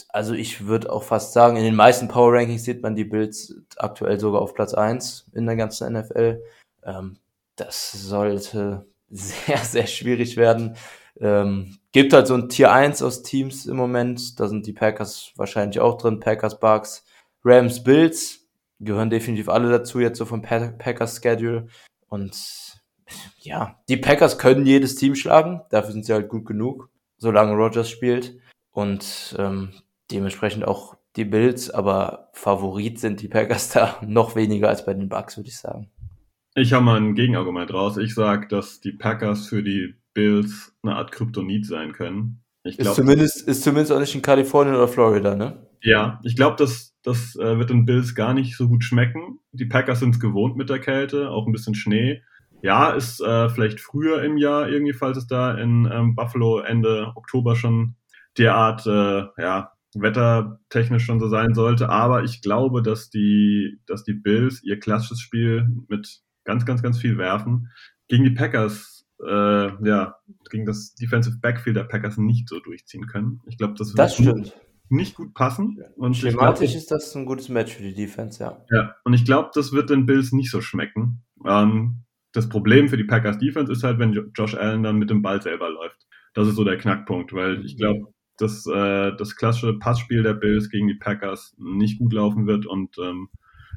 Speaker 2: also ich würde auch fast sagen, in den meisten Power Rankings sieht man die Bills aktuell sogar auf Platz eins in der ganzen NFL. Ähm, das sollte sehr, sehr schwierig werden. Ähm, gibt halt so ein Tier 1 aus Teams im Moment. Da sind die Packers wahrscheinlich auch drin. Packers, Bucks, Rams, Bills gehören definitiv alle dazu jetzt so vom Packers Schedule. Und ja, die Packers können jedes Team schlagen. Dafür sind sie halt gut genug, solange Rogers spielt. Und ähm, dementsprechend auch die Bills, aber Favorit sind die Packers da noch weniger als bei den Bucks, würde ich sagen.
Speaker 1: Ich habe mal ein Gegenargument raus. Ich sage, dass die Packers für die Bills eine Art Kryptonit sein können.
Speaker 2: Ich glaub, ist, zumindest, ist zumindest auch nicht in Kalifornien oder Florida, ne?
Speaker 1: Ja, ich glaube, das, das äh, wird den Bills gar nicht so gut schmecken. Die Packers sind es gewohnt mit der Kälte, auch ein bisschen Schnee. Ja, ist äh, vielleicht früher im Jahr irgendwie, falls es da in ähm, Buffalo Ende Oktober schon derart äh, ja, wettertechnisch schon so sein sollte. Aber ich glaube, dass die, dass die Bills ihr klassisches Spiel mit ganz, ganz, ganz viel werfen gegen die Packers äh, ja, gegen das Defensive Backfield der Packers nicht so durchziehen können. Ich glaube, das,
Speaker 2: das wird
Speaker 1: nicht gut passen.
Speaker 2: Und Schematisch glaub, ist das ein gutes Match für die Defense, ja.
Speaker 1: Ja, und ich glaube, das wird den Bills nicht so schmecken. Ähm, das Problem für die Packers Defense ist halt, wenn Josh Allen dann mit dem Ball selber läuft. Das ist so der Knackpunkt, weil ich glaube, dass äh, das klassische Passspiel der Bills gegen die Packers nicht gut laufen wird und ähm,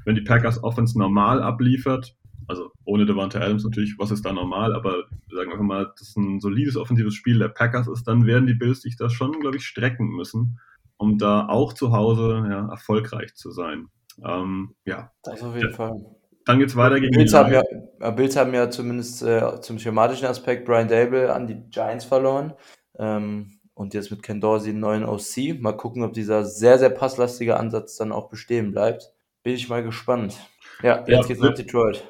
Speaker 1: wenn die Packers Offense normal abliefert, also ohne Devante Adams natürlich, was ist da normal, aber sagen wir mal, das ein solides offensives Spiel der Packers ist, dann werden die Bills sich da schon, glaube ich, strecken müssen, um da auch zu Hause ja, erfolgreich zu sein. Ähm, ja.
Speaker 2: Das auf jeden ja. Fall.
Speaker 1: Dann geht's weiter gegen
Speaker 2: Bills die haben ja, Bills haben ja zumindest äh, zum schematischen Aspekt Brian Dable an die Giants verloren. Ähm, und jetzt mit Ken Dorsey einen neuen OC. Mal gucken, ob dieser sehr, sehr passlastige Ansatz dann auch bestehen bleibt. Bin ich mal gespannt. Ja, jetzt ja, geht's nach Detroit.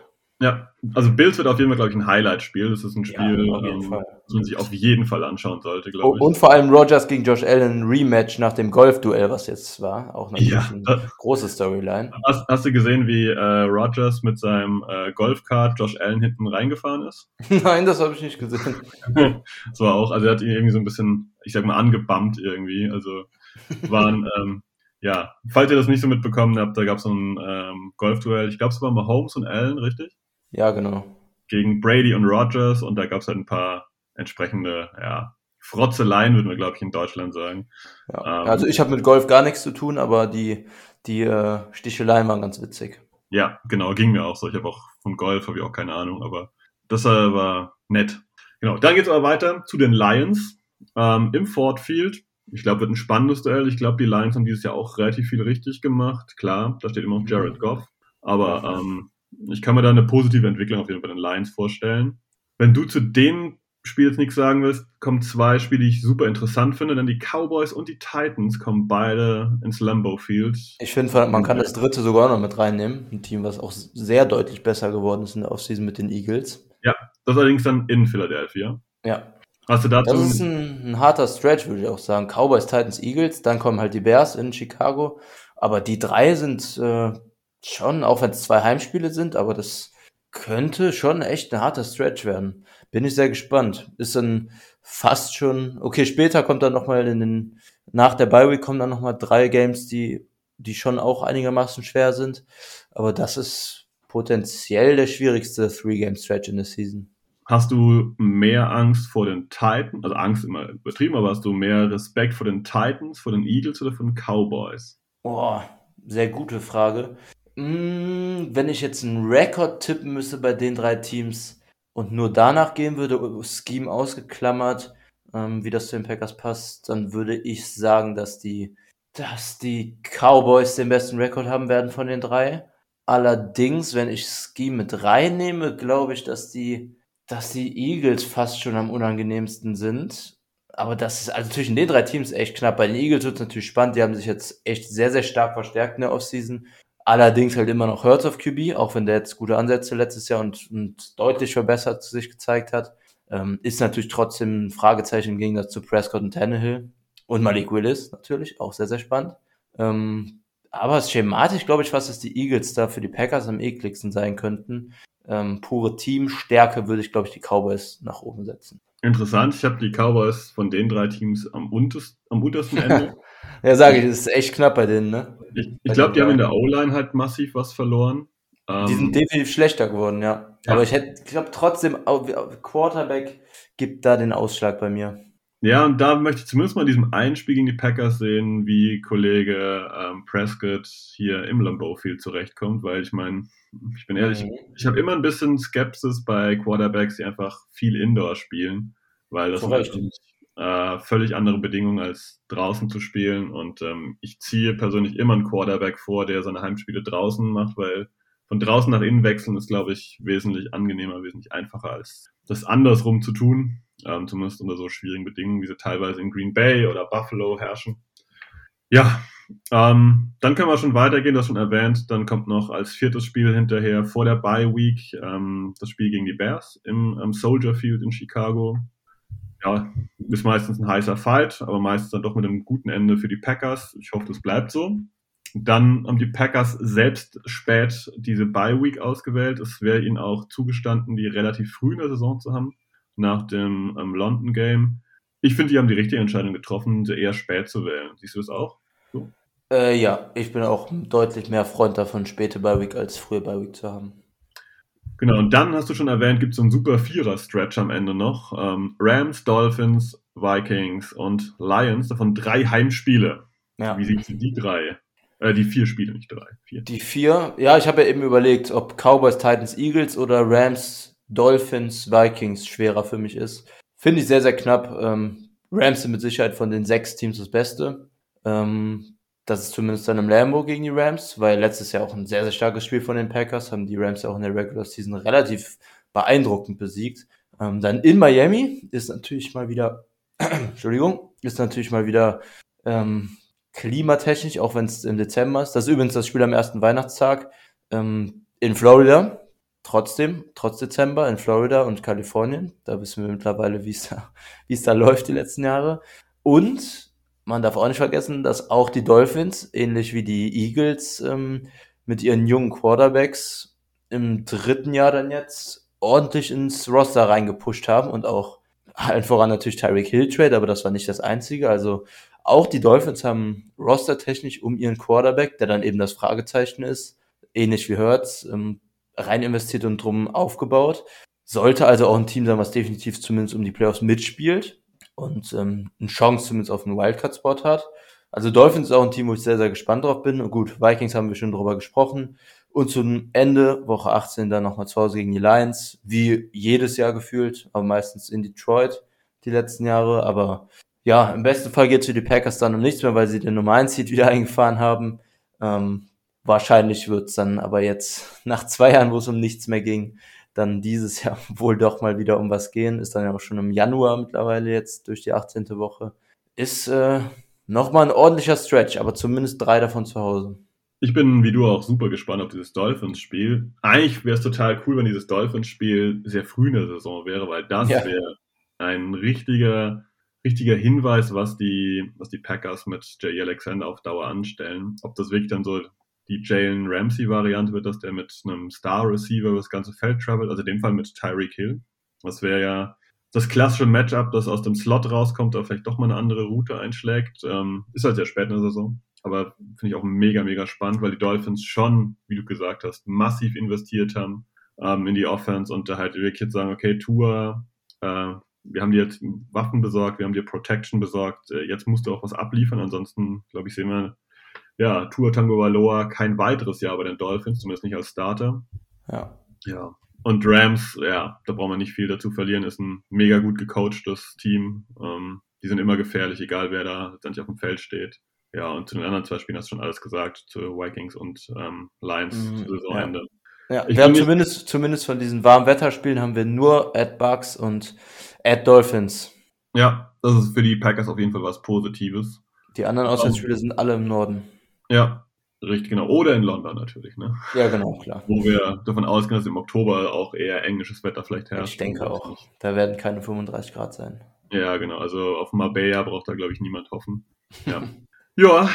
Speaker 1: Ja, also Bills wird auf jeden Fall, glaube ich, ein Highlight-Spiel. Das ist ein Spiel, ja, ähm, das man sich auf jeden Fall anschauen sollte, glaube
Speaker 2: ich. Und vor allem Rogers gegen Josh Allen Rematch nach dem Golf-Duell, was jetzt war. Auch natürlich ja, eine große Storyline.
Speaker 1: Hast, hast, du gesehen, wie äh, Rogers mit seinem äh, Golfkart Josh Allen hinten reingefahren ist?
Speaker 2: Nein, das habe ich nicht gesehen.
Speaker 1: das war auch, also er hat ihn irgendwie so ein bisschen, ich sag mal, angebammt irgendwie. Also waren, ähm, ja, falls ihr das nicht so mitbekommen habt, da gab es so ein ähm, Golfduell. Ich glaube, es war Mahomes und Allen, richtig?
Speaker 2: Ja, genau.
Speaker 1: Gegen Brady und Rogers und da gab es halt ein paar entsprechende, ja, Frotzeleien, würden wir, glaube ich, in Deutschland sagen.
Speaker 2: Ja. Ähm, also ich habe mit Golf gar nichts zu tun, aber die, die äh, Sticheleien waren ganz witzig.
Speaker 1: Ja, genau, ging mir auch so. Ich habe auch von Golf habe ich auch keine Ahnung, aber das äh, war nett. Genau, dann geht es aber weiter zu den Lions ähm, im Ford Field. Ich glaube, wird ein spannendes Duell. Ich glaube, die Lions haben dieses Jahr auch relativ viel richtig gemacht. Klar, da steht immer noch Jared Goff. Aber ähm, ich kann mir da eine positive Entwicklung auf jeden Fall bei den Lions vorstellen. Wenn du zu dem Spiel jetzt nichts sagen willst, kommen zwei Spiele, die ich super interessant finde, denn die Cowboys und die Titans kommen beide ins Lambeau Field.
Speaker 2: Ich finde, man kann das dritte sogar noch mit reinnehmen. Ein Team, was auch sehr deutlich besser geworden ist in der Offseason mit den Eagles.
Speaker 1: Ja, das allerdings dann in Philadelphia.
Speaker 2: Ja.
Speaker 1: Hast du dazu?
Speaker 2: Das ist ein, ein harter Stretch, würde ich auch sagen. Cowboys, Titans, Eagles, dann kommen halt die Bears in Chicago. Aber die drei sind äh, Schon, auch wenn es zwei Heimspiele sind, aber das könnte schon echt ein harter Stretch werden. Bin ich sehr gespannt. Ist dann fast schon, okay, später kommt dann nochmal in den, nach der Bye Week kommen dann nochmal drei Games, die, die schon auch einigermaßen schwer sind. Aber das ist potenziell der schwierigste Three-Game-Stretch in der Season.
Speaker 1: Hast du mehr Angst vor den Titans, also Angst immer übertrieben, aber hast du mehr Respekt vor den Titans, vor den Eagles oder vor den Cowboys?
Speaker 2: Boah, sehr gute Frage. Wenn ich jetzt einen Rekord tippen müsste bei den drei Teams, und nur danach gehen würde, Scheme ausgeklammert, ähm, wie das zu den Packers passt, dann würde ich sagen, dass die, dass die Cowboys den besten Rekord haben werden von den drei. Allerdings, wenn ich Scheme mit reinnehme, glaube ich, dass die, dass die Eagles fast schon am unangenehmsten sind. Aber das ist also zwischen den drei Teams echt knapp. Bei den Eagles wird es natürlich spannend. Die haben sich jetzt echt sehr, sehr stark verstärkt in der Offseason. Allerdings halt immer noch Hurts auf QB, auch wenn der jetzt gute Ansätze letztes Jahr und, und deutlich verbessert sich gezeigt hat. Ähm, ist natürlich trotzdem ein Fragezeichen im Gegensatz zu Prescott und Tannehill. Und Malik Willis natürlich, auch sehr, sehr spannend. Ähm, aber schematisch glaube ich fast, dass die Eagles da für die Packers am ekligsten sein könnten. Ähm, pure Teamstärke würde ich, glaube ich, die Cowboys nach oben setzen.
Speaker 1: Interessant, ich habe die Cowboys von den drei Teams am, unterst, am untersten Ende.
Speaker 2: ja, sage ich, das ist echt knapp bei denen, ne?
Speaker 1: Ich, ich glaube, die haben in der O-Line halt massiv was verloren.
Speaker 2: Die sind ähm, definitiv schlechter geworden, ja. ja. Aber ich hätte, ich glaube trotzdem, Quarterback gibt da den Ausschlag bei mir.
Speaker 1: Ja, und da möchte ich zumindest mal in diesem einen Spiel gegen die Packers sehen, wie Kollege ähm, Prescott hier im Lambeau Field zurechtkommt, weil ich meine, ich bin ehrlich, mhm. ich habe immer ein bisschen Skepsis bei Quarterbacks, die einfach viel Indoor spielen, weil das Korrekt. sind äh, völlig andere Bedingungen als draußen zu spielen und ähm, ich ziehe persönlich immer einen Quarterback vor, der seine Heimspiele draußen macht, weil von draußen nach innen wechseln ist, glaube ich, wesentlich angenehmer, wesentlich einfacher als das andersrum zu tun ähm, zumindest unter so schwierigen Bedingungen, wie sie teilweise in Green Bay oder Buffalo herrschen. Ja, ähm, dann können wir schon weitergehen, das schon erwähnt. Dann kommt noch als viertes Spiel hinterher vor der Bye Week ähm, das Spiel gegen die Bears im, im Soldier Field in Chicago. Ja, ist meistens ein heißer Fight, aber meistens dann doch mit einem guten Ende für die Packers. Ich hoffe, das bleibt so. Dann haben die Packers selbst spät diese Bye Week ausgewählt. Es wäre ihnen auch zugestanden, die relativ früh in der Saison zu haben nach dem ähm, London Game. Ich finde, die haben die richtige Entscheidung getroffen, sie eher spät zu wählen. Siehst du das auch? So?
Speaker 2: Äh, ja, ich bin auch deutlich mehr Freund davon, späte Bye Week als frühe Bye Week zu haben.
Speaker 1: Genau, und dann hast du schon erwähnt, gibt es so einen super Vierer-Stretch am Ende noch. Ähm, Rams, Dolphins, Vikings und Lions, davon drei Heimspiele. Ja. Wie siehst du die drei? Äh, die vier Spiele, nicht drei.
Speaker 2: Vier. Die vier, ja, ich habe ja eben überlegt, ob Cowboys, Titans, Eagles oder Rams, Dolphins, Vikings schwerer für mich ist. Finde ich sehr, sehr knapp. Ähm, Rams sind mit Sicherheit von den sechs Teams das Beste. Ähm, das ist zumindest dann im Lambo gegen die Rams, weil letztes Jahr auch ein sehr, sehr starkes Spiel von den Packers, haben die Rams ja auch in der Regular Season relativ beeindruckend besiegt. Ähm, dann in Miami ist natürlich mal wieder, Entschuldigung, ist natürlich mal wieder ähm, klimatechnisch, auch wenn es im Dezember ist. Das ist übrigens das Spiel am ersten Weihnachtstag ähm, in Florida trotzdem, trotz Dezember in Florida und Kalifornien. Da wissen wir mittlerweile, wie da, es da läuft die letzten Jahre. Und man darf auch nicht vergessen, dass auch die Dolphins, ähnlich wie die Eagles, ähm, mit ihren jungen Quarterbacks im dritten Jahr dann jetzt ordentlich ins Roster reingepusht haben und auch allen voran natürlich Tyreek Hill Trade, aber das war nicht das einzige. Also auch die Dolphins haben rostertechnisch um ihren Quarterback, der dann eben das Fragezeichen ist, ähnlich wie Hurts, ähm, rein investiert und drum aufgebaut. Sollte also auch ein Team sein, was definitiv zumindest um die Playoffs mitspielt und ähm, eine Chance zumindest auf einen Wildcard-Spot hat. Also Dolphins ist auch ein Team, wo ich sehr, sehr gespannt drauf bin. Und gut, Vikings haben wir schon drüber gesprochen. Und zum Ende, Woche 18, dann nochmal zu Hause gegen die Lions. Wie jedes Jahr gefühlt, aber meistens in Detroit die letzten Jahre. Aber ja, im besten Fall geht es für die Packers dann um nichts mehr, weil sie den Nummer 1 Seed wieder eingefahren haben. Ähm, Wahrscheinlich wird es dann aber jetzt nach zwei Jahren, wo es um nichts mehr ging, dann dieses Jahr wohl doch mal wieder um was gehen. Ist dann ja auch schon im Januar mittlerweile jetzt durch die 18. Woche. Ist äh, nochmal ein ordentlicher Stretch, aber zumindest drei davon zu Hause.
Speaker 1: Ich bin wie du auch super gespannt auf dieses Dolphins-Spiel. Eigentlich wäre es total cool, wenn dieses Dolphins-Spiel sehr früh in der Saison wäre, weil das ja. wäre ein richtiger, richtiger Hinweis, was die, was die Packers mit Jay Alexander auf Dauer anstellen. Ob das wirklich dann so die Jalen Ramsey-Variante wird, dass der mit einem Star-Receiver über das ganze Feld travelt, also in dem Fall mit Tyreek Hill. Das wäre ja das klassische Matchup, das aus dem Slot rauskommt, aber vielleicht doch mal eine andere Route einschlägt. Ähm, ist halt sehr spät in der Saison. Aber finde ich auch mega, mega spannend, weil die Dolphins schon, wie du gesagt hast, massiv investiert haben ähm, in die Offense und da halt wirklich jetzt sagen, okay, Tour, äh, wir haben dir jetzt Waffen besorgt, wir haben dir Protection besorgt, äh, jetzt musst du auch was abliefern, ansonsten, glaube ich, sehen wir ja, Tour Tango Valoa kein weiteres Jahr bei den Dolphins, zumindest nicht als Starter.
Speaker 2: Ja.
Speaker 1: Ja. Und Rams, ja, da braucht man nicht viel dazu verlieren, ist ein mega gut gecoachtes Team. Ähm, die sind immer gefährlich, egal wer da letztendlich auf dem Feld steht. Ja, und zu den anderen zwei Spielen hast du schon alles gesagt, zu Vikings und ähm, Lions mhm, zu Saisonende.
Speaker 2: Ja, ja. wir haben zumindest, zumindest von diesen warmen Wetterspielen haben wir nur at Bucks und at Dolphins.
Speaker 1: Ja, das ist für die Packers auf jeden Fall was Positives.
Speaker 2: Die anderen Auswärtsspiele sind alle im Norden.
Speaker 1: Ja, richtig, genau. Oder in London natürlich, ne?
Speaker 2: Ja, genau, klar.
Speaker 1: Wo wir davon ausgehen, dass im Oktober auch eher englisches Wetter vielleicht herrscht.
Speaker 2: Ich denke auch. Da werden keine 35 Grad sein.
Speaker 1: Ja, genau. Also auf Marbella braucht da, glaube ich, niemand hoffen. Ja. ja,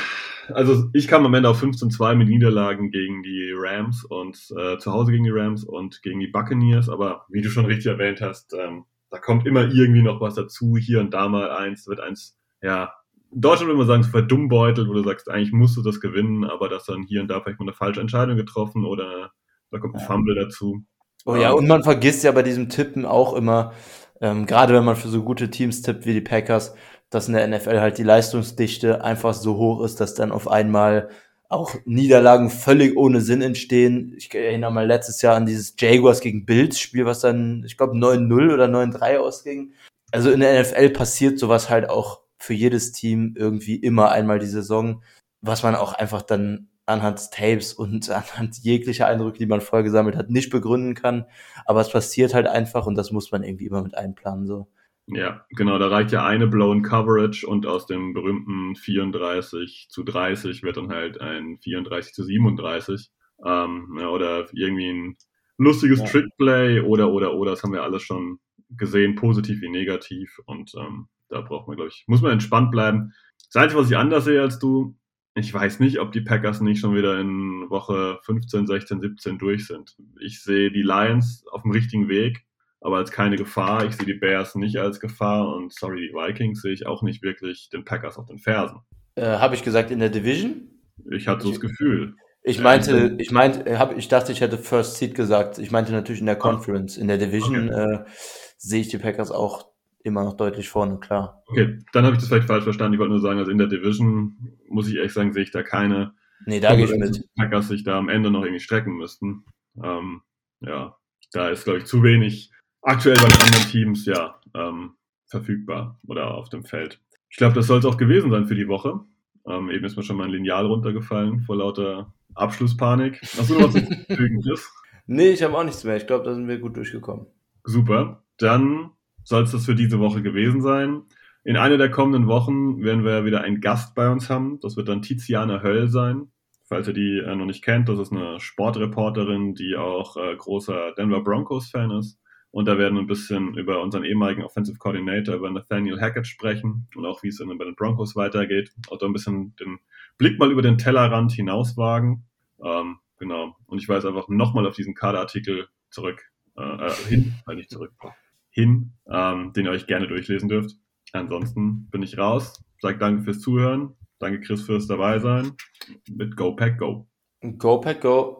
Speaker 1: also ich kam am Ende auf 15-2 mit Niederlagen gegen die Rams und äh, zu Hause gegen die Rams und gegen die Buccaneers. Aber wie du schon richtig erwähnt hast, ähm, da kommt immer irgendwie noch was dazu. Hier und da mal eins, wird eins, ja, Deutschland würde man sagen, so verdummbeutelt, wo du sagst, eigentlich musst du das gewinnen, aber dass dann hier und da vielleicht mal eine falsche Entscheidung getroffen oder da kommt ein Fumble dazu.
Speaker 2: Oh ja, und man vergisst ja bei diesem Tippen auch immer, ähm, gerade wenn man für so gute Teams tippt wie die Packers, dass in der NFL halt die Leistungsdichte einfach so hoch ist, dass dann auf einmal auch Niederlagen völlig ohne Sinn entstehen. Ich erinnere mal letztes Jahr an dieses Jaguars gegen Bills Spiel, was dann, ich glaube, 9-0 oder 9-3 ausging. Also in der NFL passiert sowas halt auch für jedes Team irgendwie immer einmal die Saison, was man auch einfach dann anhand Tapes und anhand jeglicher Eindrücke, die man vorher gesammelt hat, nicht begründen kann. Aber es passiert halt einfach und das muss man irgendwie immer mit einplanen. So.
Speaker 1: Ja, genau, da reicht ja eine Blown Coverage und aus dem berühmten 34 zu 30 wird dann halt ein 34 zu 37. Ähm, ja, oder irgendwie ein lustiges ja. Trickplay oder, oder, oder, das haben wir alles schon gesehen, positiv wie negativ. Und ähm, da braucht man, glaube ich, muss man entspannt bleiben. Das Einzige, was ich anders sehe als du, ich weiß nicht, ob die Packers nicht schon wieder in Woche 15, 16, 17 durch sind. Ich sehe die Lions auf dem richtigen Weg, aber als keine Gefahr. Ich sehe die Bears nicht als Gefahr und sorry, die Vikings sehe ich auch nicht wirklich den Packers auf den Fersen.
Speaker 2: Äh, Habe ich gesagt in der Division?
Speaker 1: Ich hatte so das Gefühl.
Speaker 2: Ich meinte, ich meinte, hab, ich dachte, ich hätte First Seed gesagt. Ich meinte natürlich in der Conference. In der Division okay. äh, sehe ich die Packers auch immer noch deutlich vorne, klar.
Speaker 1: Okay, dann habe ich das vielleicht falsch verstanden. Ich wollte nur sagen, also in der Division, muss ich ehrlich sagen, sehe ich da keine.
Speaker 2: Nee, da gehe ich mit.
Speaker 1: Packers sich da am Ende noch irgendwie strecken müssten. Ähm, ja, da ist, glaube ich, zu wenig aktuell bei den anderen Teams, ja, ähm, verfügbar oder auf dem Feld. Ich glaube, das soll es auch gewesen sein für die Woche. Ähm, eben ist mir schon mal ein Lineal runtergefallen vor lauter Abschlusspanik. Hast du noch was hinzufügen, Chris?
Speaker 2: Nee, ich habe auch nichts mehr. Ich glaube, da sind wir gut durchgekommen.
Speaker 1: Super. Dann soll es das für diese Woche gewesen sein. In einer der kommenden Wochen werden wir wieder einen Gast bei uns haben. Das wird dann Tiziana Höll sein. Falls ihr die äh, noch nicht kennt, das ist eine Sportreporterin, die auch äh, großer Denver Broncos-Fan ist. Und da werden wir ein bisschen über unseren ehemaligen Offensive Coordinator, über Nathaniel Hackett sprechen und auch wie es bei den Broncos weitergeht. Auch ein bisschen den Blick mal über den Tellerrand hinauswagen. Ähm, genau. Und ich weise einfach nochmal auf diesen Kaderartikel zurück, äh, äh hin, halt nicht zurück, hin, ähm, den ihr euch gerne durchlesen dürft. Ansonsten bin ich raus. Sag danke fürs Zuhören. Danke Chris fürs dabei sein. Mit Go Pack Go.
Speaker 2: Go Pack Go.